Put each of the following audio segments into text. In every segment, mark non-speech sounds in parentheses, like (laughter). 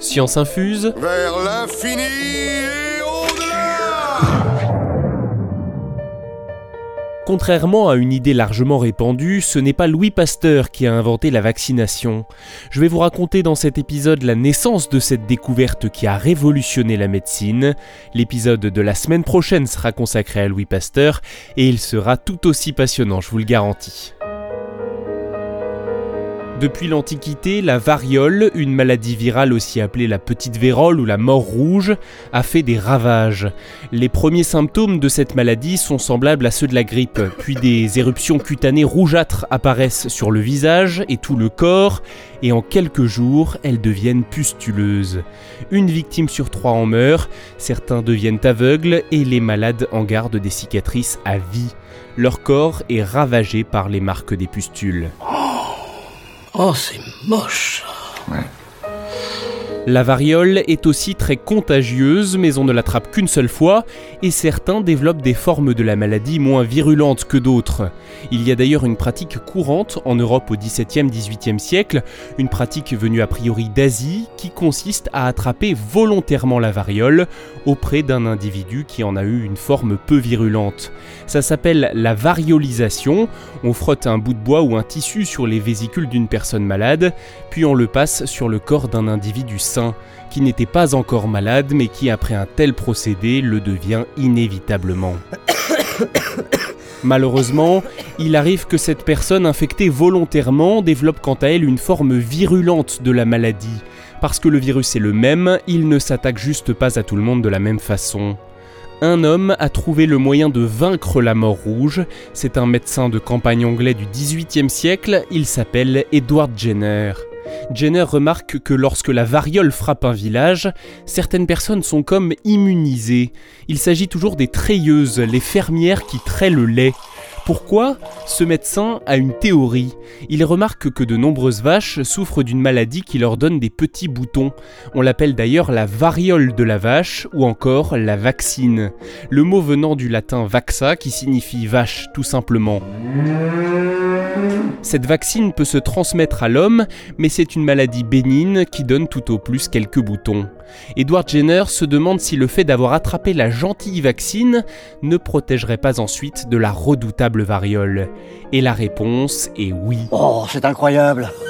Science infuse vers l'infini et au-delà Contrairement à une idée largement répandue, ce n'est pas Louis Pasteur qui a inventé la vaccination. Je vais vous raconter dans cet épisode la naissance de cette découverte qui a révolutionné la médecine. L'épisode de la semaine prochaine sera consacré à Louis Pasteur et il sera tout aussi passionnant, je vous le garantis. Depuis l'Antiquité, la variole, une maladie virale aussi appelée la petite vérole ou la mort rouge, a fait des ravages. Les premiers symptômes de cette maladie sont semblables à ceux de la grippe, puis des éruptions cutanées rougeâtres apparaissent sur le visage et tout le corps, et en quelques jours, elles deviennent pustuleuses. Une victime sur trois en meurt, certains deviennent aveugles et les malades en gardent des cicatrices à vie. Leur corps est ravagé par les marques des pustules. Oh, c'est moche. La variole est aussi très contagieuse, mais on ne l'attrape qu'une seule fois, et certains développent des formes de la maladie moins virulentes que d'autres. Il y a d'ailleurs une pratique courante en Europe au XVIIe, XVIIIe siècle, une pratique venue a priori d'Asie, qui consiste à attraper volontairement la variole auprès d'un individu qui en a eu une forme peu virulente. Ça s'appelle la variolisation, on frotte un bout de bois ou un tissu sur les vésicules d'une personne malade, puis on le passe sur le corps d'un individu qui n'était pas encore malade mais qui après un tel procédé le devient inévitablement. (coughs) Malheureusement, il arrive que cette personne infectée volontairement développe quant à elle une forme virulente de la maladie. Parce que le virus est le même, il ne s'attaque juste pas à tout le monde de la même façon. Un homme a trouvé le moyen de vaincre la mort rouge, c'est un médecin de campagne anglais du XVIIIe siècle, il s'appelle Edward Jenner. Jenner remarque que lorsque la variole frappe un village, certaines personnes sont comme immunisées. Il s'agit toujours des treilleuses, les fermières qui traient le lait. Pourquoi Ce médecin a une théorie? Il remarque que de nombreuses vaches souffrent d'une maladie qui leur donne des petits boutons. On l'appelle d'ailleurs la variole de la vache ou encore la vaccine. Le mot venant du latin vaxa qui signifie vache tout simplement. Cette vaccine peut se transmettre à l'homme, mais c'est une maladie bénigne qui donne tout au plus quelques boutons. Edward Jenner se demande si le fait d'avoir attrapé la gentille vaccine ne protégerait pas ensuite de la redoutable variole. Et la réponse est oui. Oh, c'est incroyable. (laughs)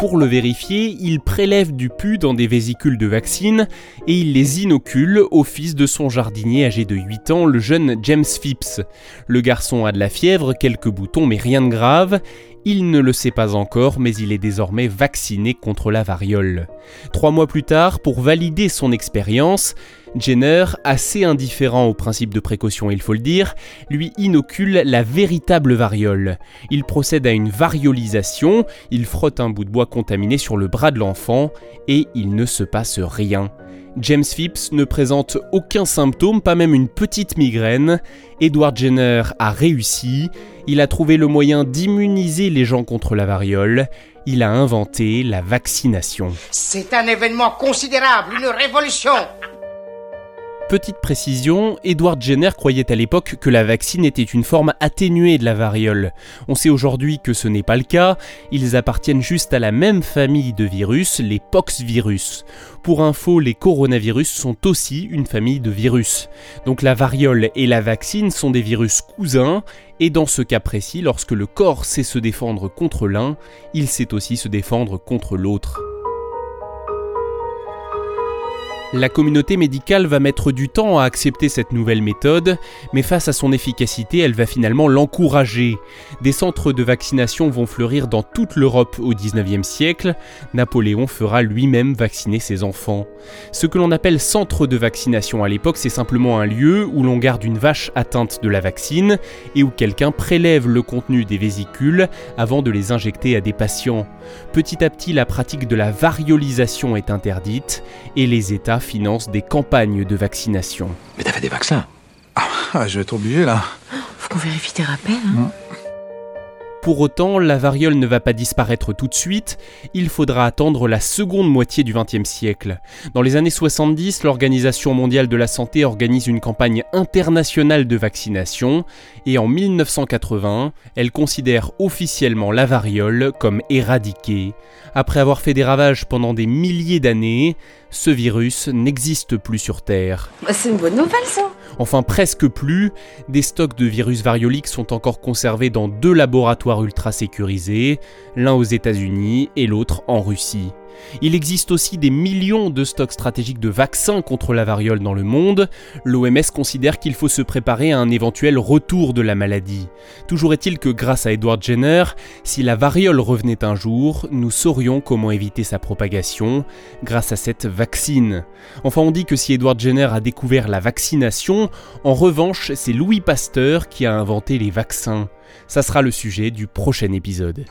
Pour le vérifier, il prélève du pu dans des vésicules de vaccine et il les inocule au fils de son jardinier âgé de 8 ans, le jeune James Phipps. Le garçon a de la fièvre, quelques boutons, mais rien de grave. Il ne le sait pas encore, mais il est désormais vacciné contre la variole. Trois mois plus tard, pour valider son expérience, Jenner, assez indifférent au principe de précaution il faut le dire, lui inocule la véritable variole. Il procède à une variolisation, il frotte un bout de bois contaminé sur le bras de l'enfant, et il ne se passe rien. James Phipps ne présente aucun symptôme, pas même une petite migraine. Edward Jenner a réussi. Il a trouvé le moyen d'immuniser les gens contre la variole. Il a inventé la vaccination. C'est un événement considérable, une révolution. Petite précision, Edward Jenner croyait à l'époque que la vaccine était une forme atténuée de la variole. On sait aujourd'hui que ce n'est pas le cas, ils appartiennent juste à la même famille de virus, les poxvirus. Pour info, les coronavirus sont aussi une famille de virus. Donc la variole et la vaccine sont des virus cousins, et dans ce cas précis, lorsque le corps sait se défendre contre l'un, il sait aussi se défendre contre l'autre. La communauté médicale va mettre du temps à accepter cette nouvelle méthode, mais face à son efficacité, elle va finalement l'encourager. Des centres de vaccination vont fleurir dans toute l'Europe au 19e siècle. Napoléon fera lui-même vacciner ses enfants. Ce que l'on appelle centre de vaccination à l'époque, c'est simplement un lieu où l'on garde une vache atteinte de la vaccine et où quelqu'un prélève le contenu des vésicules avant de les injecter à des patients. Petit à petit, la pratique de la variolisation est interdite et les États finance des campagnes de vaccination. Mais t'as fait des vaccins Ah, je vais être obligé là. Faut qu'on vérifie tes rappels. Hein. Pour autant, la variole ne va pas disparaître tout de suite, il faudra attendre la seconde moitié du XXe siècle. Dans les années 70, l'Organisation mondiale de la santé organise une campagne internationale de vaccination et en 1980, elle considère officiellement la variole comme éradiquée. Après avoir fait des ravages pendant des milliers d'années, ce virus n'existe plus sur Terre. Bah, c'est une bonne nouvelle ça Enfin presque plus, des stocks de virus varioliques sont encore conservés dans deux laboratoires ultra sécurisés, l'un aux États-Unis et l'autre en Russie. Il existe aussi des millions de stocks stratégiques de vaccins contre la variole dans le monde. L'OMS considère qu'il faut se préparer à un éventuel retour de la maladie. Toujours est-il que grâce à Edward Jenner, si la variole revenait un jour, nous saurions comment éviter sa propagation grâce à cette vaccine. Enfin, on dit que si Edward Jenner a découvert la vaccination, en revanche, c'est Louis Pasteur qui a inventé les vaccins. Ça sera le sujet du prochain épisode.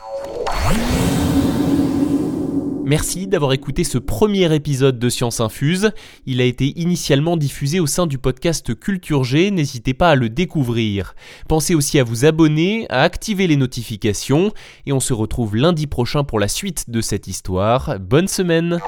Merci d'avoir écouté ce premier épisode de Science Infuse. Il a été initialement diffusé au sein du podcast Culture G, n'hésitez pas à le découvrir. Pensez aussi à vous abonner, à activer les notifications, et on se retrouve lundi prochain pour la suite de cette histoire. Bonne semaine